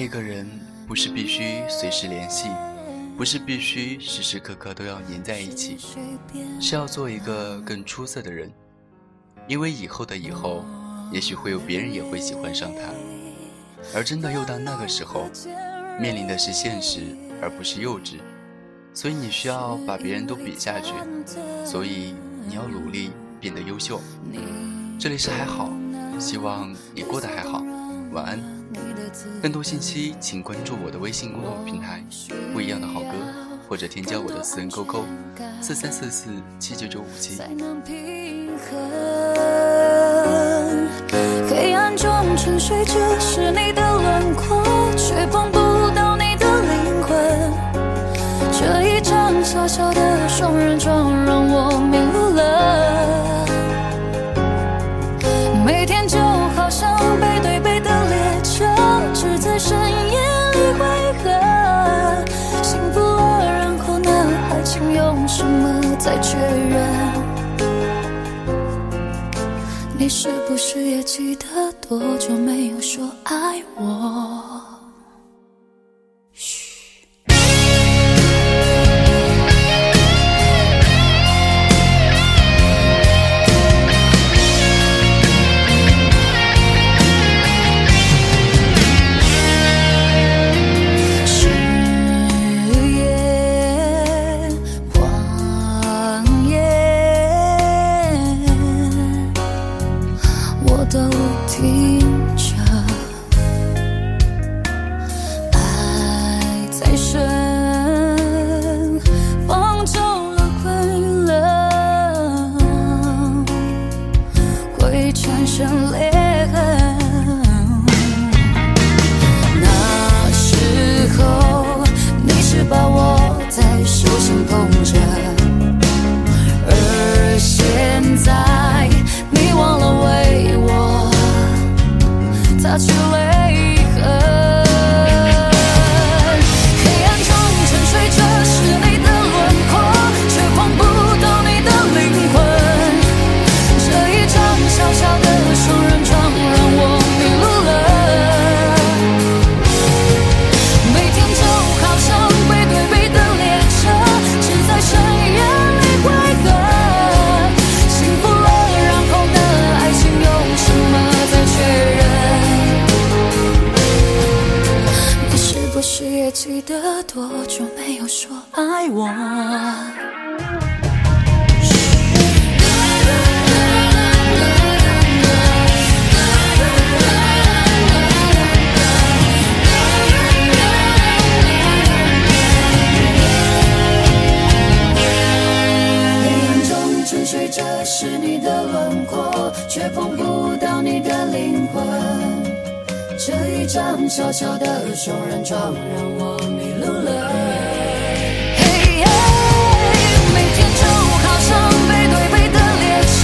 爱一个人不是必须随时联系，不是必须时时刻刻都要黏在一起，是要做一个更出色的人。因为以后的以后，也许会有别人也会喜欢上他，而真的又到那个时候，面临的是现实而不是幼稚，所以你需要把别人都比下去，所以你要努力变得优秀。这里是还好，希望你过得还好，晚安。更多信息请关注我的微信公众平台“不一样的好歌”，或者添加我的私人 QQ：四三四四七九九五七。黑暗中沉睡着是你的轮廓，却碰不到你的灵魂。这一张小小的双人床让我迷路了。你是不是也记得多久没有说爱我？记得多久没有说爱我？这一张小小的双人床让我迷路了。嘿耶每天就好像背对背的列车，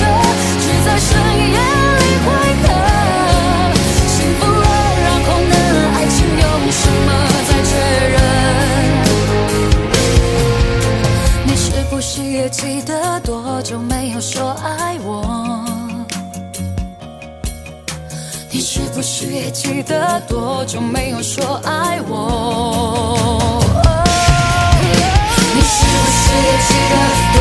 只在深夜里汇合。幸福了，然后呢？爱情用什么再确认？你是不是也记得多久没有说爱是不是也记得多久没有说爱我？你是不是也记得多